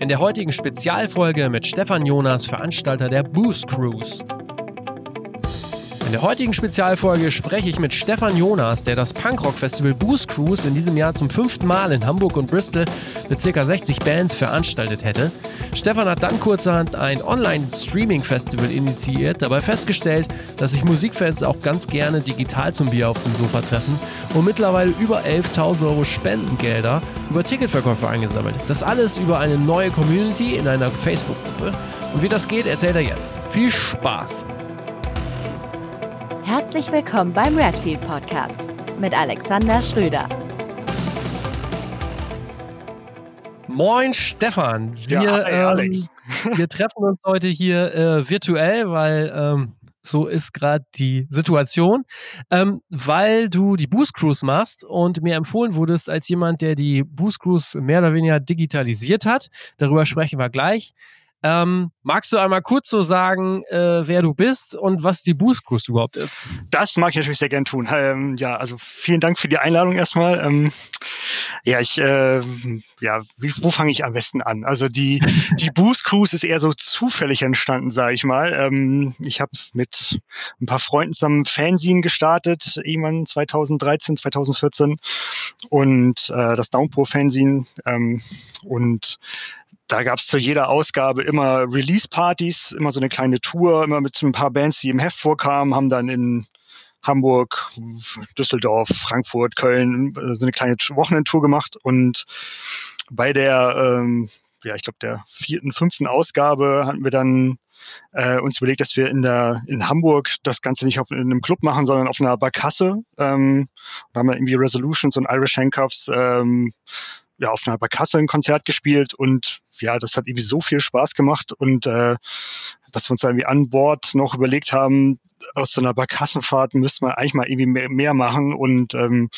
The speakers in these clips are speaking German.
In der heutigen Spezialfolge mit Stefan Jonas, Veranstalter der Boost Cruise. In der heutigen Spezialfolge spreche ich mit Stefan Jonas, der das Punkrock-Festival Boost Cruise in diesem Jahr zum fünften Mal in Hamburg und Bristol mit ca. 60 Bands veranstaltet hätte. Stefan hat dann kurzerhand ein Online-Streaming-Festival initiiert, dabei festgestellt, dass sich Musikfans auch ganz gerne digital zum Bier auf dem Sofa treffen und mittlerweile über 11.000 Euro Spendengelder über Ticketverkäufe eingesammelt. Das alles über eine neue Community in einer Facebook-Gruppe. Und wie das geht, erzählt er jetzt. Viel Spaß! Herzlich willkommen beim Redfield Podcast mit Alexander Schröder. Moin Stefan, wir, Ja, hi, Alex. ähm, wir treffen uns heute hier äh, virtuell, weil ähm, so ist gerade die Situation, ähm, weil du die Boost Cruise machst und mir empfohlen wurdest als jemand, der die Boost Cruise mehr oder weniger digitalisiert hat. Darüber sprechen wir gleich. Ähm, magst du einmal kurz so sagen, äh, wer du bist und was die Boost Cruise überhaupt ist? Das mag ich natürlich sehr gern tun. Ähm, ja, also vielen Dank für die Einladung erstmal. Ähm, ja, ich, äh, ja, wie, wo fange ich am besten an? Also die, die Boost Cruise ist eher so zufällig entstanden, sage ich mal. Ähm, ich habe mit ein paar Freunden zusammen Fanzine gestartet, irgendwann 2013, 2014 und äh, das Downpour Fanzine ähm, und da gab es zu jeder Ausgabe immer Release-Partys, immer so eine kleine Tour, immer mit ein paar Bands, die im Heft vorkamen, haben dann in Hamburg, Düsseldorf, Frankfurt, Köln äh, so eine kleine Wochenendtour gemacht. Und bei der, ähm, ja, ich glaube, der vierten, fünften Ausgabe hatten wir dann äh, uns überlegt, dass wir in der in Hamburg das Ganze nicht auf, in einem Club machen, sondern auf einer Barkasse. Ähm, da haben wir irgendwie Resolutions und Irish Handcuffs ähm, ja, auf einer Barkasse ein Konzert gespielt und ja, das hat irgendwie so viel Spaß gemacht und äh, dass wir uns irgendwie an Bord noch überlegt haben, aus so einer Barkassenfahrt müsste man eigentlich mal irgendwie mehr, mehr machen und ähm,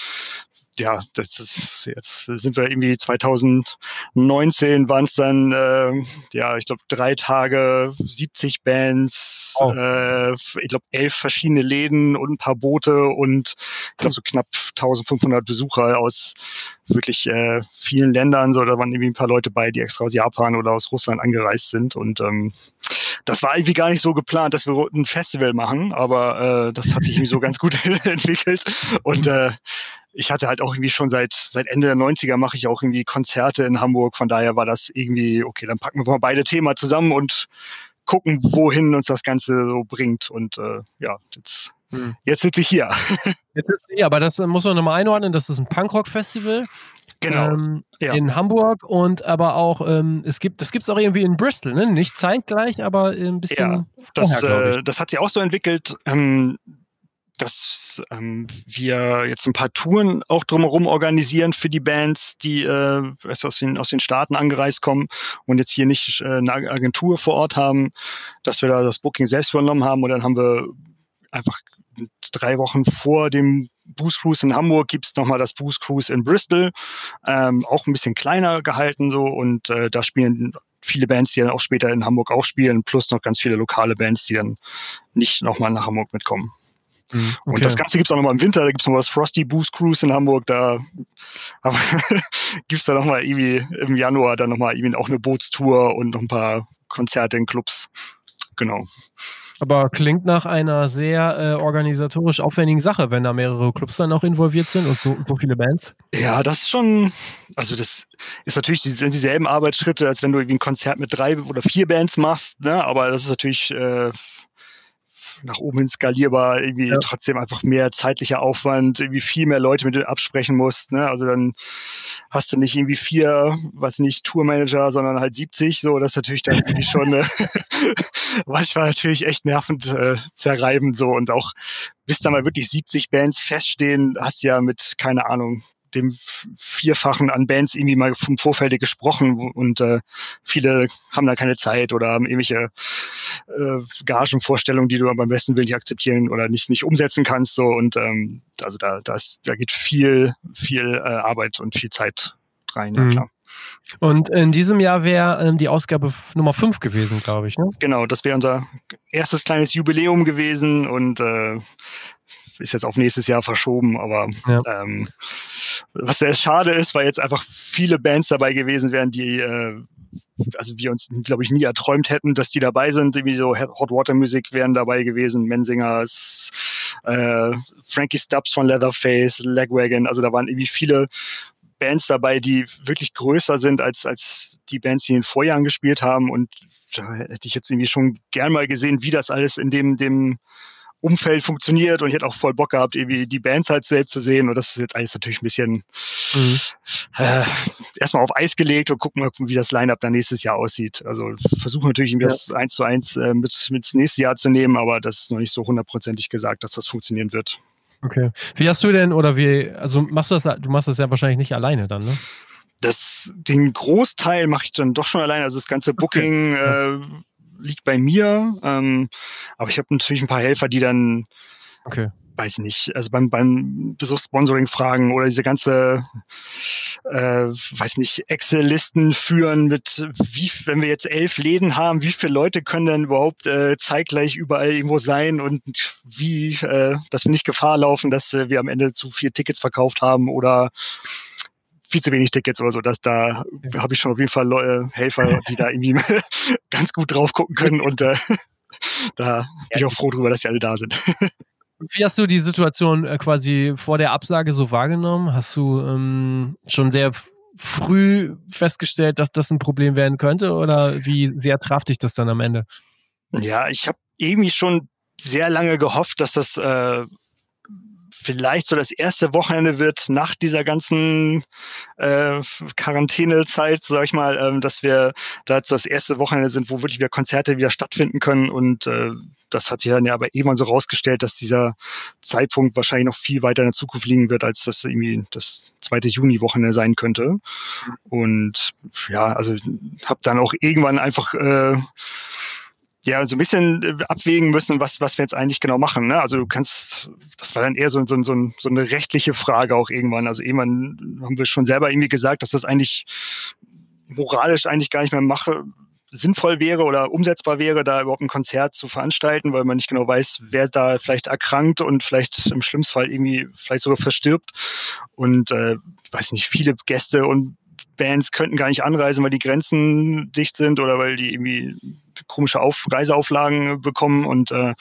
ja, das ist jetzt sind wir irgendwie 2019 waren es dann äh, ja, ich glaube drei Tage, 70 Bands, Oh. äh, ich glaube elf verschiedene Läden und ein paar Boote und ich glaube so knapp 1500 Besucher aus wirklich äh, vielen Ländern. So, da waren irgendwie ein paar Leute bei, die extra aus Japan oder aus Russland angereist sind und ähm, das war irgendwie gar nicht so geplant, dass wir ein Festival machen, aber äh, das hat sich irgendwie so ganz gut entwickelt und äh, ich hatte halt auch irgendwie schon seit, seit Ende der 90er mache ich auch irgendwie Konzerte in Hamburg. Von daher war das irgendwie, okay, dann packen wir mal beide Themen zusammen und gucken, wohin uns das Ganze so bringt. Und äh, ja, jetzt, Hm. jetzt sitze ich hier. Jetzt ist, ja, aber das äh, muss man nochmal einordnen. Das ist ein Punkrock-Festival. genau. ähm, ja. in Hamburg und aber auch, ähm, es gibt, das gibt es auch irgendwie in Bristol, ne? Nicht zeitgleich, aber ein bisschen Ja, vorher, das, ich. äh, das hat sich auch so entwickelt, ähm, dass ähm, wir jetzt ein paar Touren auch drumherum organisieren für die Bands, die äh, aus den, aus den Staaten angereist kommen und jetzt hier nicht äh, eine Agentur vor Ort haben, dass wir da das Booking selbst übernommen haben und dann haben wir einfach drei Wochen vor dem Boost Cruise in Hamburg gibt's noch nochmal das Boost Cruise in Bristol, ähm, auch ein bisschen kleiner gehalten so und äh, da spielen viele Bands, die dann auch später in Hamburg auch spielen, plus noch ganz viele lokale Bands, die dann nicht nochmal nach Hamburg mitkommen. Mhm, Und das Ganze gibt's auch nochmal im Winter, da gibt's noch das Frosty Boost Cruise in Hamburg, da aber gibt's da nochmal irgendwie im Januar dann nochmal irgendwie auch eine Bootstour und noch ein paar Konzerte in Clubs. Genau. aber klingt nach einer sehr äh, organisatorisch aufwendigen Sache, wenn da mehrere Clubs dann auch involviert sind und so, so viele Bands. Ja, das ist schon, also das ist natürlich die, sind dieselben Arbeitsschritte, als wenn du irgendwie ein Konzert mit drei oder vier Bands machst, ne? aber das ist natürlich äh, nach oben hin skalierbar, irgendwie Ja. trotzdem einfach mehr zeitlicher Aufwand, irgendwie viel mehr Leute mit absprechen musst. Ne? Also dann hast du nicht irgendwie vier, was nicht, Tourmanager, sondern halt 70, so, das ist natürlich dann irgendwie schon äh, manchmal natürlich echt nervend äh, zerreibend so und auch bis da mal wirklich 70 Bands feststehen, hast du ja mit, keine Ahnung, dem Vierfachen an Bands irgendwie mal vom Vorfeld gesprochen und äh, viele haben da keine Zeit oder haben irgendwelche äh, Gagenvorstellungen, die du aber am besten Willen nicht akzeptieren oder nicht, nicht umsetzen kannst. So und ähm, also da, da, ist, da geht viel, viel äh, Arbeit und viel Zeit rein, ja Mhm. klar. Und in diesem Jahr wäre ähm, die Ausgabe Nummer 5 gewesen, glaube ich, ne? Genau, das wäre unser erstes kleines Jubiläum gewesen und äh, ist jetzt auf nächstes Jahr verschoben, aber Ja. ähm, was sehr schade ist, weil jetzt einfach viele Bands dabei gewesen wären, die äh, also wir uns, glaube ich, nie erträumt hätten, dass die dabei sind. Irgendwie so Hot Water Music wären dabei gewesen, Mensingers, äh, Frankie Stubbs von Leatherface, Legwagon. Also da waren irgendwie viele Bands dabei, die wirklich größer sind als, als die Bands, die in den Vorjahren gespielt haben. Und da hätte ich jetzt irgendwie schon gern mal gesehen, wie das alles in dem, dem Umfeld funktioniert und ich hätte auch voll Bock gehabt, irgendwie die Bands halt selbst zu sehen. Und das ist jetzt alles natürlich ein bisschen mhm. äh, erstmal auf Eis gelegt und gucken wie das Line-Up dann nächstes Jahr aussieht. Also versuchen natürlich irgendwie ja. das eins zu eins äh, mit, mit ins nächste Jahr zu nehmen, aber das ist noch nicht so hundertprozentig gesagt, dass das funktionieren wird. Okay. Wie hast du denn, oder wie, also machst du das, du machst das ja wahrscheinlich nicht alleine dann, ne? Das, den Großteil mache ich dann doch schon alleine. Also das ganze Booking, okay. äh, liegt bei mir. Ähm, aber ich habe natürlich ein paar Helfer, die dann, okay. weiß nicht, also beim, beim so Sponsoring-Fragen oder diese ganze, äh, weiß nicht, Excel-Listen führen mit, wie, wenn wir jetzt elf Läden haben, wie viele Leute können denn überhaupt äh, zeitgleich überall irgendwo sein und wie, äh, dass wir nicht Gefahr laufen, dass äh, wir am Ende zu viele Tickets verkauft haben oder viel zu wenig Tickets oder so. Dass da ja. habe ich schon auf jeden Fall Leute, Helfer, die da irgendwie ganz gut drauf gucken können und äh, da bin ich auch froh drüber, dass sie alle da sind. Wie hast du die Situation äh, quasi vor der Absage so wahrgenommen? Hast du ähm, schon sehr früh festgestellt, dass das ein Problem werden könnte oder wie sehr traf dich das dann am Ende? Ja, ich habe irgendwie schon sehr lange gehofft, dass das äh, vielleicht so das erste Wochenende wird nach dieser ganzen äh, Quarantänezeit, sag ich mal, ähm, dass wir da jetzt das erste Wochenende sind, wo wirklich wieder Konzerte wieder stattfinden können. Und äh, das hat sich dann ja aber irgendwann so rausgestellt, dass dieser Zeitpunkt wahrscheinlich noch viel weiter in der Zukunft liegen wird, als das irgendwie das zweite Juni-Wochenende sein könnte. Und ja, also habe dann auch irgendwann einfach äh, ja, so ein bisschen äh, abwägen müssen, was, was wir jetzt eigentlich genau machen. Ne? Also du kannst, das war dann eher so, so, so, so eine rechtliche Frage auch irgendwann. Also irgendwann haben wir schon selber irgendwie gesagt, dass das eigentlich moralisch eigentlich gar nicht mehr mache, sinnvoll wäre oder umsetzbar wäre, da überhaupt ein Konzert zu veranstalten, weil man nicht genau weiß, wer da vielleicht erkrankt und vielleicht im schlimmsten Fall irgendwie vielleicht sogar verstirbt. Und äh, weiß nicht, viele Gäste und Bands könnten gar nicht anreisen, weil die Grenzen dicht sind oder weil die irgendwie komische Auf Reiseauflagen bekommen und äh,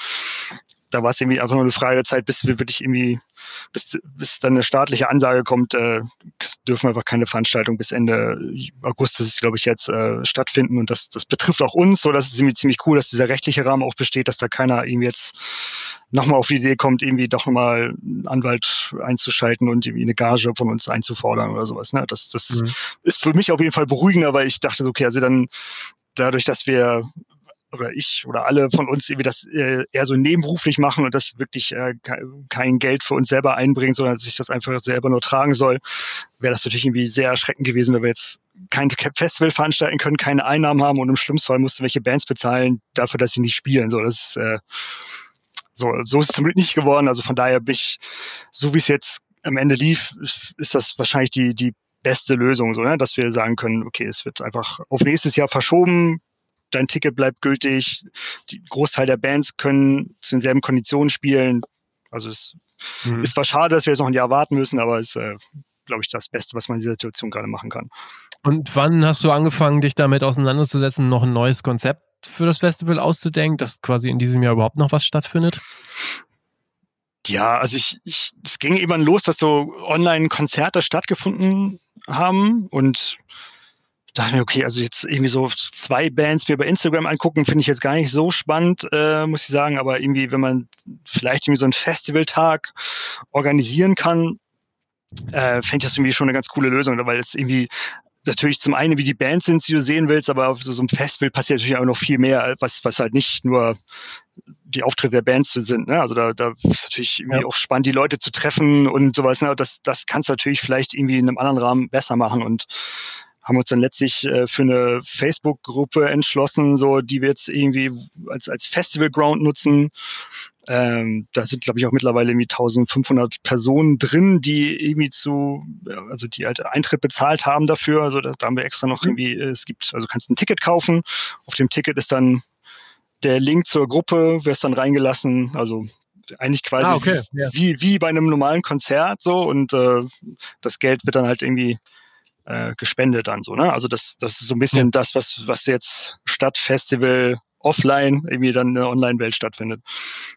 da war es irgendwie einfach nur eine Frage der Zeit, bis wir wirklich irgendwie, bis, bis dann eine staatliche Ansage kommt, äh, dürfen einfach keine Veranstaltung bis Ende August, das ist glaube ich jetzt, äh, stattfinden und das, das betrifft auch uns, so dass es irgendwie ziemlich cool, dass dieser rechtliche Rahmen auch besteht, dass da keiner irgendwie jetzt nochmal auf die Idee kommt, irgendwie doch nochmal einen Anwalt einzuschalten und irgendwie eine Gage von uns einzufordern oder sowas. Ne? Das, das mhm. ist für mich auf jeden Fall beruhigender, weil ich dachte, okay, also dann dadurch, dass wir oder ich oder alle von uns irgendwie das äh, eher so nebenberuflich machen und das wirklich äh, kein Geld für uns selber einbringen, sondern sich das einfach selber nur tragen soll, wäre das natürlich irgendwie sehr erschreckend gewesen, wenn wir jetzt kein Festival veranstalten können, keine Einnahmen haben und im schlimmsten Fall mussten welche Bands bezahlen dafür, dass sie nicht spielen. So, das ist, äh, so, so ist es zum Glück nicht geworden. Also von daher bin ich, so wie es jetzt am Ende lief, ist, das wahrscheinlich die, die beste Lösung, so, ne? dass wir sagen können, okay, es wird einfach auf nächstes Jahr verschoben, dein Ticket bleibt gültig, die Großteil der Bands können zu denselben Konditionen spielen. Also es mhm. ist zwar schade, dass wir jetzt noch ein Jahr warten müssen, aber es ist, äh, glaube ich, das Beste, was man in dieser Situation gerade machen kann. Und wann hast du angefangen, dich damit auseinanderzusetzen, noch ein neues Konzept für das Festival auszudenken, dass quasi in diesem Jahr überhaupt noch was stattfindet? Ja, also ich, ich, es ging eben los, dass so Online-Konzerte stattgefunden haben und dachte mir, okay, also jetzt irgendwie so zwei Bands mir bei Instagram angucken, finde ich jetzt gar nicht so spannend, äh, muss ich sagen. Aber irgendwie, wenn man vielleicht irgendwie so einen Festivaltag organisieren kann, äh, fände ich das irgendwie schon eine ganz coole Lösung, weil es irgendwie natürlich zum einen, wie die Bands sind, die du sehen willst, aber auf so einem Festival passiert natürlich auch noch viel mehr, was, was halt nicht nur die Auftritte der Bands sind. Ne? Also da, da ist natürlich irgendwie ja. auch spannend, die Leute zu treffen und sowas. Ne? Das, das kannst du natürlich vielleicht irgendwie in einem anderen Rahmen besser machen und haben uns dann letztlich äh, für eine Facebook-Gruppe entschlossen, so die wir jetzt irgendwie als, als Festival-Ground nutzen. Ähm, da sind, glaube ich, auch mittlerweile irgendwie 1500 Personen drin, die irgendwie zu, also die halt Eintritt bezahlt haben dafür. Also da, da haben wir extra noch mhm. irgendwie, es gibt, also kannst ein Ticket kaufen. Auf dem Ticket ist dann der Link zur Gruppe, wirst dann reingelassen. Also eigentlich quasi ah, okay. wie, wie bei einem normalen Konzert so und äh, das Geld wird dann halt irgendwie äh, gespendet dann so, ne? Also das, das ist so ein bisschen ja. das, was, was jetzt statt Festival offline irgendwie dann in der Online-Welt stattfindet.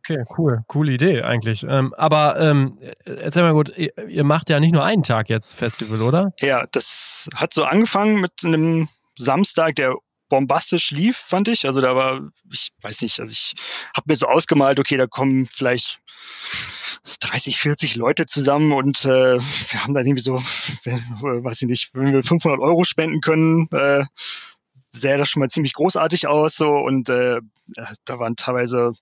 Okay, cool. Coole Idee eigentlich. Ähm, aber ähm, erzähl mal gut, ihr, ihr, macht ja nicht nur einen Tag jetzt Festival, oder? Ja, das hat so angefangen mit einem Samstag, der bombastisch lief, fand ich. Also da war, ich weiß nicht, also ich habe mir so ausgemalt, okay, da kommen vielleicht 30, 40 Leute zusammen und äh, wir haben dann irgendwie so, weiß ich nicht, wenn wir 500 Euro spenden können, äh, sähe das schon mal ziemlich großartig aus so und äh, da waren teilweise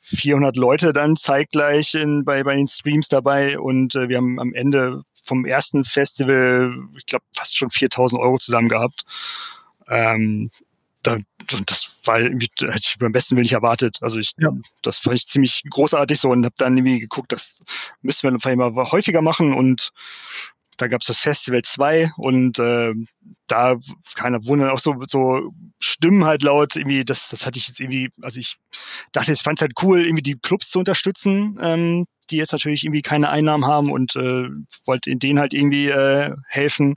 400 Leute dann zeitgleich in, bei, bei den Streams dabei und äh, wir haben am Ende vom ersten Festival, ich glaube, fast schon 4000 Euro zusammen gehabt. Ähm, da, das war irgendwie, hätte ich beim besten Willen nicht erwartet. Also ich, ja. das fand ich ziemlich großartig so und habe dann irgendwie geguckt, das müssen wir vielleicht mal häufiger machen und da gab es das Festival 2 und äh, da, keiner Wunder, auch so, so Stimmen halt laut, irgendwie, das, das hatte ich jetzt irgendwie, also ich dachte, ich fand es halt cool, irgendwie die Clubs zu unterstützen, ähm, die jetzt natürlich irgendwie keine Einnahmen haben und äh, wollte denen halt irgendwie äh, helfen.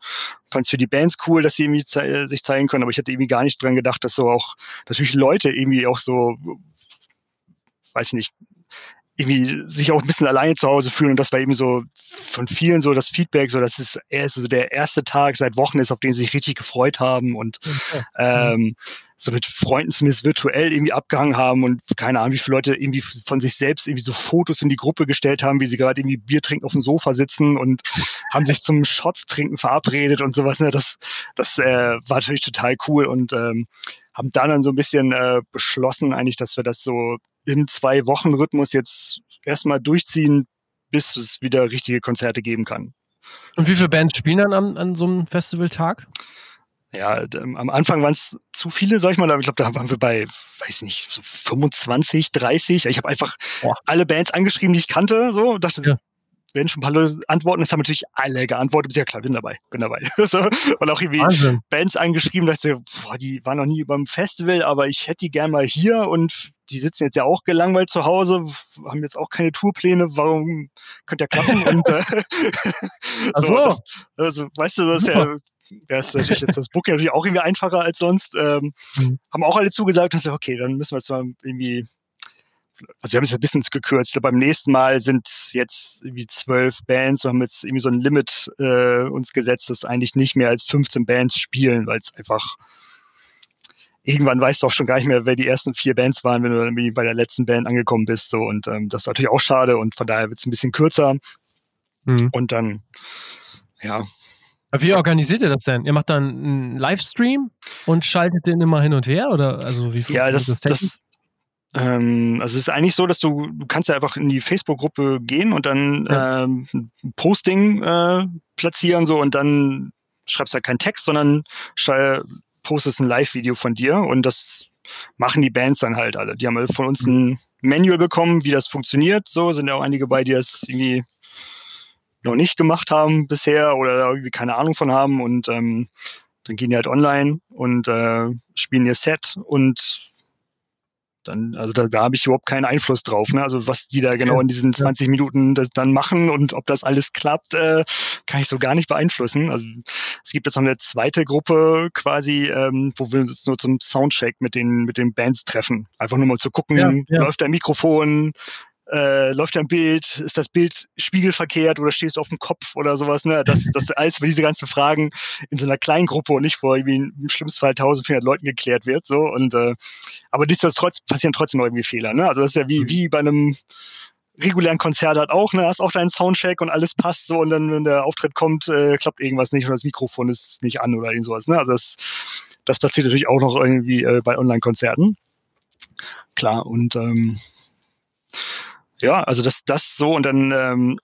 Fand es für die Bands cool, dass sie irgendwie ze sich zeigen können, aber ich hatte irgendwie gar nicht dran gedacht, dass so auch natürlich Leute irgendwie auch so weiß nicht, irgendwie sich auch ein bisschen alleine zu Hause fühlen. Und das war eben so von vielen so das Feedback, so dass es erst so der erste Tag seit Wochen ist, auf den sie sich richtig gefreut haben und okay. ähm, so mit Freunden zumindest virtuell irgendwie abgehangen haben und keine Ahnung, wie viele Leute irgendwie von sich selbst irgendwie so Fotos in die Gruppe gestellt haben, wie sie gerade irgendwie Bier trinken auf dem Sofa sitzen und haben sich zum Shots trinken verabredet und sowas. Ne? Das, das äh, war natürlich total cool und ähm, haben dann dann so ein bisschen äh, beschlossen eigentlich, dass wir das so im Zwei-Wochen-Rhythmus jetzt erstmal durchziehen, bis es wieder richtige Konzerte geben kann. Und wie viele Bands spielen dann an, an so einem Festivaltag? Ja, am Anfang waren es zu viele, sag ich mal, aber ich glaube, da waren wir bei, weiß nicht, so 25, 30. Ich habe einfach Boah. alle Bands angeschrieben, die ich kannte, so und dachte, ja werden schon ein paar Leute antworten. Das haben natürlich alle geantwortet. Ja klar, bin dabei, bin dabei. so. Und auch irgendwie Wahnsinn. Bands angeschrieben, dachte boah, die waren noch nie beim Festival, aber ich hätte die gern mal hier und die sitzen jetzt ja auch gelangweilt zu Hause, haben jetzt auch keine Tourpläne, warum könnte ja klappen? und äh, so, so. Das, also, weißt du, das ist ja ja, ist natürlich jetzt das Booking natürlich auch irgendwie einfacher als sonst. Ähm, mhm. Haben auch alle zugesagt, dass okay, dann müssen wir jetzt mal irgendwie also wir haben es ein bisschen gekürzt. Beim nächsten Mal sind es jetzt irgendwie zwölf Bands. Wir haben jetzt irgendwie so ein Limit äh, uns gesetzt, dass eigentlich nicht mehr als 15 Bands spielen, weil es einfach irgendwann weißt du auch schon gar nicht mehr, wer die ersten vier Bands waren, wenn du dann bei der letzten Band angekommen bist. So und ähm, das ist natürlich auch schade und von daher wird es ein bisschen kürzer. Mhm. Und dann, ja. Wie organisiert ihr das denn? Ihr macht dann einen Livestream und schaltet den immer hin und her oder also wie Ja, das, das, das also es ist eigentlich so, dass du, du kannst ja einfach in die Facebook-Gruppe gehen und dann ja. ähm, ein Posting äh, platzieren so und dann schreibst du ja keinen Text, sondern postest ein Live-Video von dir und das machen die Bands dann halt alle. Die haben von uns ein Manual bekommen, wie das funktioniert. So sind ja auch einige bei, die das irgendwie noch nicht gemacht haben bisher oder irgendwie keine Ahnung von haben und ähm, dann gehen die halt online und äh, spielen ihr Set und dann, also da, da habe ich überhaupt keinen Einfluss drauf. Ne? Also was die da genau in diesen 20 Minuten das dann machen und ob das alles klappt, äh, kann ich so gar nicht beeinflussen. Also es gibt jetzt noch eine zweite Gruppe quasi, ähm, wo wir uns nur zum Soundcheck mit den mit den Bands treffen. Einfach nur mal zu gucken, ja, ja. läuft der Mikrofon, äh, läuft ein Bild, ist das Bild spiegelverkehrt oder stehst du auf dem Kopf oder sowas, ne? Das, das alles für diese ganzen Fragen in so einer kleinen Gruppe und nicht vor irgendwie im schlimmsten Fall 1400 Leuten geklärt wird, so und äh, aber nichtsdestotrotz passieren trotzdem noch irgendwie Fehler, ne? Also das ist ja wie, mhm. wie bei einem regulären Konzert halt auch, ne? Hast auch deinen Soundcheck und alles passt so und dann, wenn der Auftritt kommt, äh, klappt irgendwas nicht oder das Mikrofon ist nicht an oder irgend sowas, ne? Also das, das passiert natürlich auch noch irgendwie äh, bei Online-Konzerten. Klar, und ähm, ja, also das, das so und dann ähm,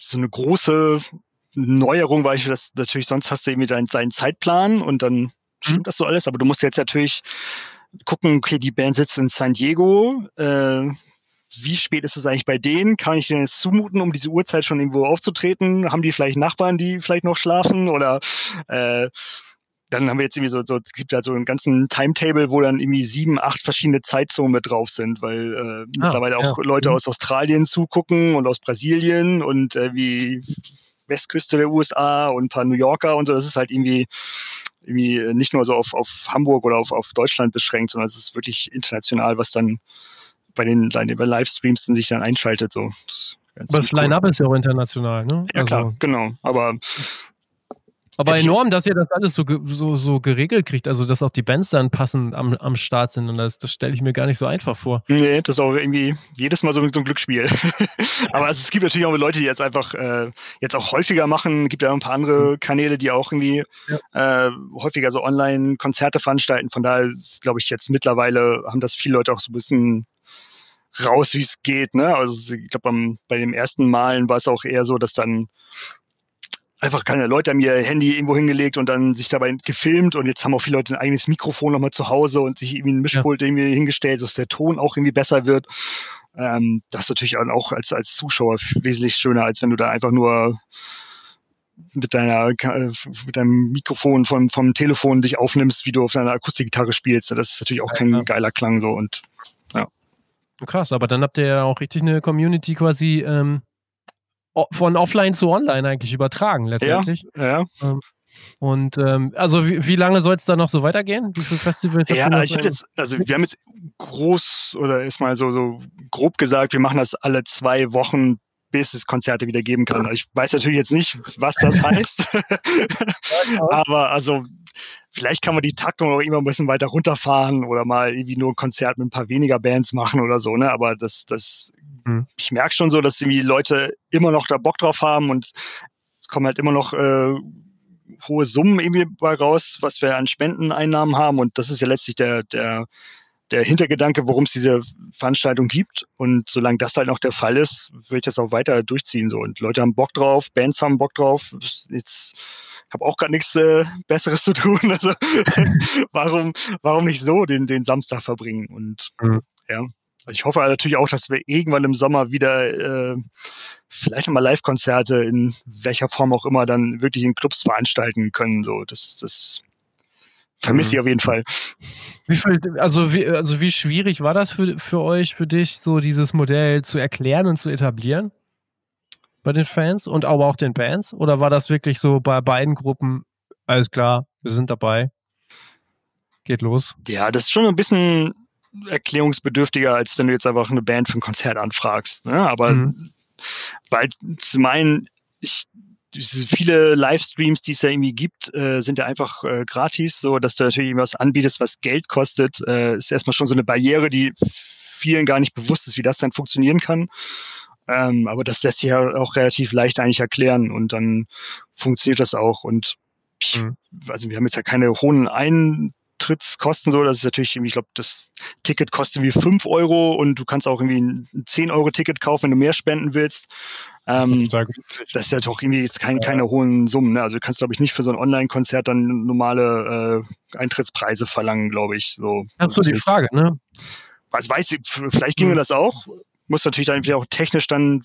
so eine große Neuerung war ich, dass natürlich sonst hast du irgendwie deinen, deinen Zeitplan und dann mhm. stimmt das so alles, aber du musst jetzt natürlich gucken, okay, die Band sitzt in San Diego, äh, wie spät ist es eigentlich bei denen? Kann ich denen jetzt zumuten, um diese Uhrzeit schon irgendwo aufzutreten? Haben die vielleicht Nachbarn, die vielleicht noch schlafen? Oder äh, dann haben wir jetzt irgendwie so, so es gibt halt so einen ganzen Timetable, wo dann irgendwie sieben, acht verschiedene Zeitzonen mit drauf sind, weil äh, ah, mittlerweile auch ja. Leute mhm. aus Australien zugucken und aus Brasilien und äh, wie Westküste der USA und ein paar New Yorker und so. Das ist halt irgendwie irgendwie nicht nur so auf, auf Hamburg oder auf, auf Deutschland beschränkt, sondern es ist wirklich international, was dann bei den, bei den Livestreams sich dann einschaltet. So. Das, das Line-Up ist ja auch international, ne? Ja, also. klar, genau. Aber aber enorm, dass ihr das alles so, so, so geregelt kriegt, also dass auch die Bands dann passend am, am Start sind und das, das stelle ich mir gar nicht so einfach vor. Nee, das ist auch irgendwie jedes Mal so, so ein Glücksspiel. Aber also, es gibt natürlich auch Leute, die jetzt einfach äh, jetzt auch häufiger machen. Es gibt ja ein paar andere. Kanäle, die auch irgendwie ja. äh, häufiger so Online-Konzerte veranstalten. Von daher glaube ich jetzt mittlerweile haben das viele Leute auch so ein bisschen raus, wie es geht. Ne? Also ich glaube, bei den ersten Malen war es auch eher so, dass dann einfach keine Leute haben ihr Handy irgendwo hingelegt und dann sich dabei gefilmt und jetzt haben auch viele Leute ein eigenes Mikrofon nochmal zu Hause und sich irgendwie ein Mischpult ja. irgendwie hingestellt, dass der Ton auch irgendwie besser wird. Ähm, das ist natürlich auch als, als Zuschauer wesentlich schöner, als wenn du da einfach nur mit deiner mit deinem Mikrofon vom, vom Telefon dich aufnimmst, wie du auf deiner Akustikgitarre spielst. Das ist natürlich auch kein ja. geiler Klang so und ja. Krass, aber dann habt ihr ja auch richtig eine Community quasi ähm, von offline zu online eigentlich übertragen letztendlich. Ja, ja. Ähm, und ähm, also wie, wie lange soll es da noch so weitergehen? Wie viele Festivals? Ja, ich hätte jetzt, also wir haben jetzt groß oder erstmal so, so grob gesagt, wir machen das alle zwei Wochen, bis es Konzerte wieder geben kann. Ich weiß natürlich jetzt nicht, was das heißt. Aber also vielleicht kann man die Taktung auch immer ein bisschen weiter runterfahren oder mal irgendwie nur ein Konzert mit ein paar weniger Bands machen oder so, ne? Aber das, das Mhm. Ich merke schon so, dass die Leute immer noch da Bock drauf haben und es kommen halt immer noch äh, hohe Summen irgendwie bei raus, was wir an Spendeneinnahmen haben. Und das ist ja letztlich der, der, der Hintergedanke, worum es diese Veranstaltung gibt. Und solange das halt noch der Fall ist, würde ich das auch weiter durchziehen. So. Und Leute haben Bock drauf, Bands haben Bock drauf. Jetzt habe auch gar nichts äh, Besseres zu tun. Also warum, warum nicht so den, den Samstag verbringen? Und mhm. ja. Ich hoffe natürlich auch, dass wir irgendwann im Sommer wieder äh, vielleicht nochmal Live-Konzerte in welcher Form auch immer dann wirklich in Clubs veranstalten können. So, das, das vermisse ich mhm. auf jeden Fall. Wie viel, also wie, also wie schwierig war das für, für euch, für dich, so dieses Modell zu erklären und zu etablieren? Bei den Fans und aber auch den Bands? Oder war das wirklich so bei beiden Gruppen, alles klar, wir sind dabei? Geht los. Ja, das ist schon ein bisschen erklärungsbedürftiger, als wenn du jetzt einfach eine Band für ein Konzert anfragst. Ne? Aber mhm. weil zum einen, ich, viele Livestreams, die es ja irgendwie gibt, äh, sind ja einfach äh, gratis, so dass du natürlich irgendwas anbietest, was Geld kostet, äh, ist erstmal schon so eine Barriere, die vielen gar nicht bewusst ist, wie das dann funktionieren kann. Ähm, aber das lässt sich ja auch relativ leicht eigentlich erklären und dann funktioniert das auch. Und ich, also wir haben jetzt ja keine hohen Ein Eintrittskosten so. Das ist natürlich, ich glaube, das Ticket kostet wie 5 Euro und du kannst auch irgendwie ein 10-Euro-Ticket kaufen, wenn du mehr spenden willst. Ähm, das ist ja doch irgendwie jetzt kein, keine hohen Summen. Ne? Also du kannst, glaube ich, nicht für so ein Online-Konzert dann normale äh, Eintrittspreise verlangen, glaube ich. So, so, die Frage, ne? Also weiß ich, vielleicht ginge mhm. das auch. Muss natürlich dann auch technisch dann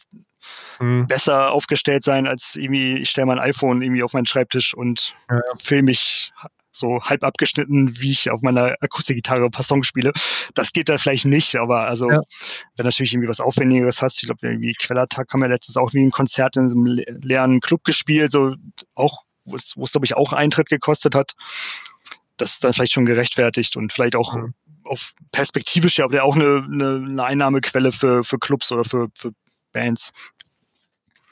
mhm. besser aufgestellt sein, als irgendwie, ich stelle mein iPhone irgendwie auf meinen Schreibtisch und ja. filme mich so halb abgeschnitten, wie ich auf meiner Akustikgitarre Passong spiele. Das geht da vielleicht nicht, aber also, ja. wenn natürlich irgendwie was Aufwendigeres hast, ich glaube, irgendwie Quellertag haben wir letztens auch wie ein Konzert in so einem leeren Club gespielt, so auch, wo es, wo es glaube ich auch Eintritt gekostet hat. Das ist dann vielleicht schon gerechtfertigt und vielleicht auch mhm. auf perspektivisch ja auch eine, eine, eine Einnahmequelle für, für Clubs oder für, für Bands.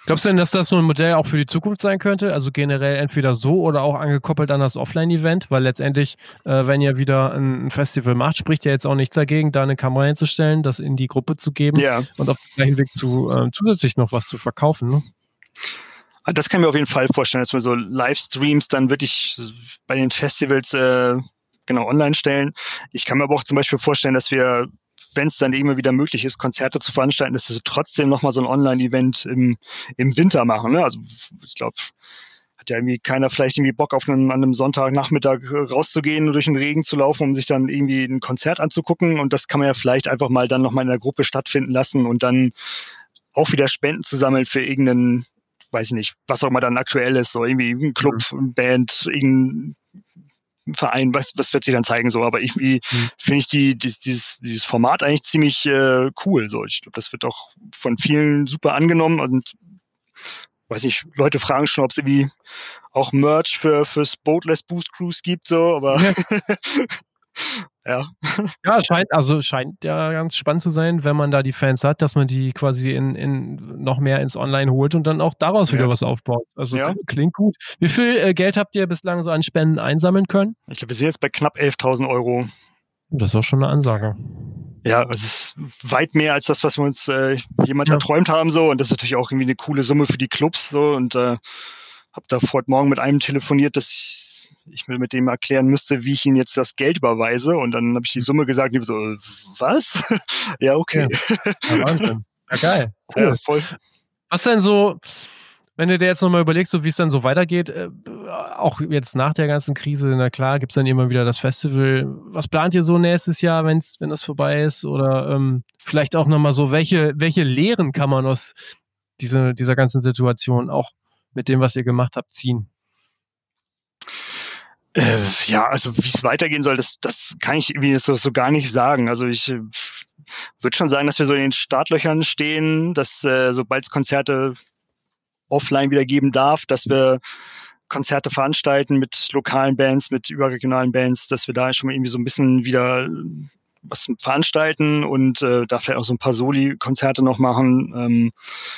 Glaubst du denn, dass das so ein Modell auch für die Zukunft sein könnte? Also generell entweder so oder auch angekoppelt an das Offline-Event? Weil letztendlich, äh, wenn ihr wieder ein, Festival macht, spricht ja jetzt auch nichts dagegen, da eine Kamera hinzustellen, das in die Gruppe zu geben ja. und auf dem gleichen Weg zu, äh, zusätzlich noch was zu verkaufen. Ne? Ah, das kann ich mir auf jeden Fall vorstellen, dass wir so Livestreams dann wirklich bei den Festivals äh, genau online stellen. Ich kann mir aber auch zum Beispiel vorstellen, dass wir wenn es dann immer wieder möglich ist, Konzerte zu veranstalten, dass sie trotzdem nochmal so ein Online-Event im, im Winter machen. Ne? Also ich glaube, hat ja irgendwie keiner vielleicht irgendwie Bock auf einen, an einem Sonntagnachmittag rauszugehen und durch den Regen zu laufen, um sich dann irgendwie ein Konzert anzugucken. Und das kann man ja vielleicht einfach mal dann nochmal in der Gruppe stattfinden lassen und dann auch wieder Spenden zu sammeln für irgendeinen, weiß ich nicht, was auch immer dann aktuell ist, so irgendwie ein Club, mhm. eine Band, irgendein Verein, was, was wird sich dann zeigen so. Aber irgendwie mhm. finde ich die, die, dieses, dieses Format eigentlich ziemlich äh, cool. So, ich glaube, das wird auch von vielen super angenommen und weiß ich, Leute fragen schon, ob es irgendwie auch Merch für fürs Boatless Boost Cruise gibt, so, aber ja. ja. Ja, scheint, also scheint ja ganz spannend zu sein, wenn man da die Fans hat, dass man die quasi in, in noch mehr ins Online holt und dann auch daraus wieder was aufbaut. Also ja. klingt gut. Wie viel äh, Geld habt ihr bislang so an Spenden einsammeln können? Ich glaube, wir sind jetzt bei knapp 11.000 Euro. Das ist auch schon eine Ansage. Ja, es ist weit mehr als das, was wir uns äh, jemals ja. erträumt haben so und das ist natürlich auch irgendwie eine coole Summe für die Clubs so und äh, habe da heute Morgen mit einem telefoniert, dass ich mir mit dem erklären müsste, wie ich ihm jetzt das Geld überweise. Und dann habe ich die Summe gesagt und ich so, was? ja, okay. Ja Wahnsinn. Ja, geil. Cool. Ja, voll. Was denn so, wenn du dir jetzt nochmal überlegst, so wie es dann so weitergeht, äh, auch jetzt nach der ganzen Krise, na klar, gibt es dann immer wieder das Festival. Was plant ihr so nächstes Jahr, wenn's, wenn das vorbei ist? Oder ähm, vielleicht auch nochmal so, welche, welche Lehren kann man aus diese, dieser ganzen Situation auch mit dem, was ihr gemacht habt, ziehen? Äh, ja, also wie es weitergehen soll, das, das kann ich irgendwie so, so gar nicht sagen. Also ich äh, würde schon sagen, dass wir so in den Startlöchern stehen, dass äh, sobald es Konzerte offline wieder geben darf, dass wir Konzerte veranstalten mit lokalen Bands, mit überregionalen Bands, dass wir da schon mal irgendwie so ein bisschen wieder was veranstalten und äh, da vielleicht auch so ein paar Soli-Konzerte noch machen, ähm,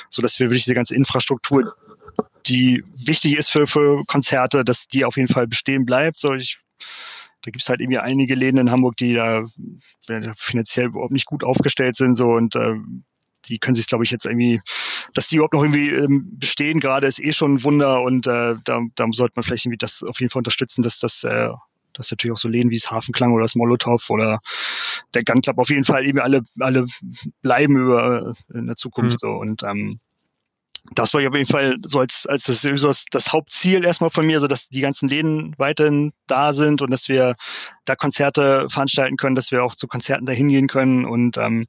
so dass wir wirklich diese ganze Infrastruktur, die wichtig ist für, für Konzerte, dass die auf jeden Fall bestehen bleibt. So ich, da gibt es halt irgendwie einige Läden in Hamburg, die da finanziell überhaupt nicht gut aufgestellt sind so und äh, die können sich, glaube ich, jetzt irgendwie, dass die überhaupt noch irgendwie ähm, bestehen gerade, ist eh schon ein Wunder und äh, da, da sollte man vielleicht irgendwie das auf jeden Fall unterstützen, dass das äh, dass natürlich auch so Läden wie das Hafenklang oder das Molotow oder der Gun Club auf jeden Fall eben alle, alle bleiben über äh, in der Zukunft mhm. so. Und ähm, das war auf jeden Fall so als, als das, so das, das Hauptziel erstmal von mir, so dass die ganzen Läden weiterhin da sind und dass wir da Konzerte veranstalten können, dass wir auch zu Konzerten da hingehen können und ähm,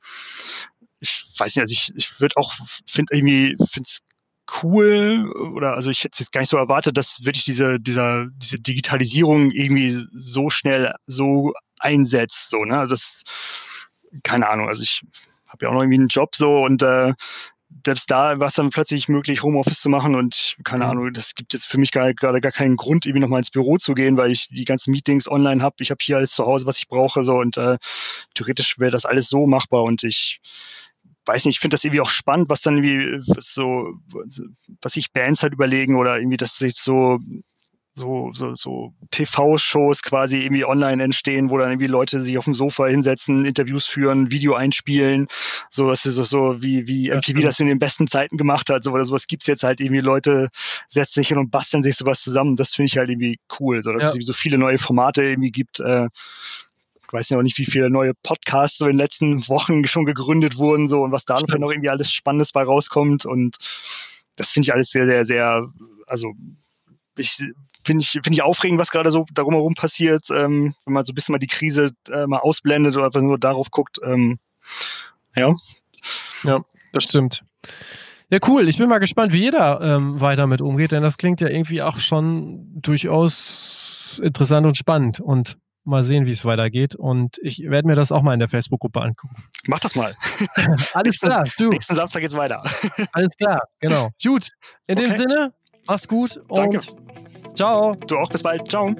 ich weiß nicht, also ich, ich würde auch, finde irgendwie, finde es cool oder also ich hätte es jetzt gar nicht so erwartet, dass wirklich diese, dieser, diese Digitalisierung irgendwie so schnell so einsetzt. So, ne? Also das, keine Ahnung, also ich habe ja auch noch irgendwie einen Job so und äh, selbst da war es dann plötzlich möglich, Homeoffice zu machen und keine mhm. Ahnung, das gibt jetzt für mich gerade gar, gar keinen Grund, irgendwie nochmal ins Büro zu gehen, weil ich die ganzen Meetings online habe. Ich habe hier alles zu Hause, was ich brauche, so und äh, theoretisch wäre das alles so machbar und ich weiß nicht, ich finde das irgendwie auch spannend, was dann irgendwie so, was sich Bands halt überlegen oder irgendwie, dass jetzt so so, so, so TV-Shows quasi irgendwie online entstehen, wo dann irgendwie Leute sich auf dem Sofa hinsetzen, Interviews führen, Video einspielen, so was ist so, so wie, wie MTV das in den besten Zeiten gemacht hat, so oder sowas gibt's jetzt halt irgendwie, Leute setzen sich hin und basteln sich sowas zusammen, das finde ich halt irgendwie cool, so dass ja. es so viele neue Formate irgendwie gibt, äh, ich weiß ja auch nicht, wie viele neue Podcasts so in den letzten Wochen schon gegründet wurden, so und was da noch irgendwie alles Spannendes bei rauskommt. Und das finde ich alles sehr, sehr, sehr, also ich finde ich, finde ich aufregend, was gerade so darum herum passiert, ähm, wenn man so ein bisschen mal die Krise äh, mal ausblendet oder einfach nur darauf guckt. Ähm, ja. Ja, das stimmt. Ja, cool. Ich bin mal gespannt, wie jeder ähm, weiter mit umgeht, denn das klingt ja irgendwie auch schon durchaus interessant und spannend. Und mal sehen, wie es weitergeht. Und ich werde mir das auch mal in der Facebook-Gruppe angucken. Mach das mal. Alles klar. Du. Nächsten Samstag geht's weiter. Alles klar, genau. Gut. In okay. dem Sinne, mach's gut und Danke. ciao. Du auch, bis bald. Ciao.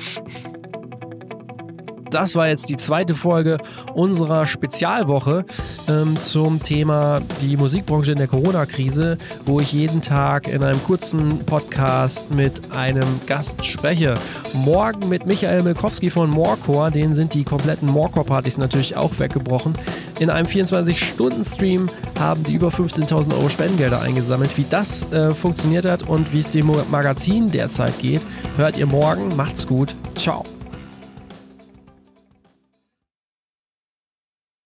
Das war jetzt die zweite Folge unserer Spezialwoche ähm, zum Thema die Musikbranche in der Corona-Krise, wo ich jeden Tag in einem kurzen Podcast mit einem Gast spreche. Morgen mit Michael Milkowski von Morecore, denen sind die kompletten Morecore-Partys natürlich auch weggebrochen. In einem 24-Stunden-Stream haben die über 15.000 Euro Spendengelder eingesammelt. Wie das äh, funktioniert hat und wie es dem Magazin derzeit geht, hört ihr morgen. Macht's gut. Ciao.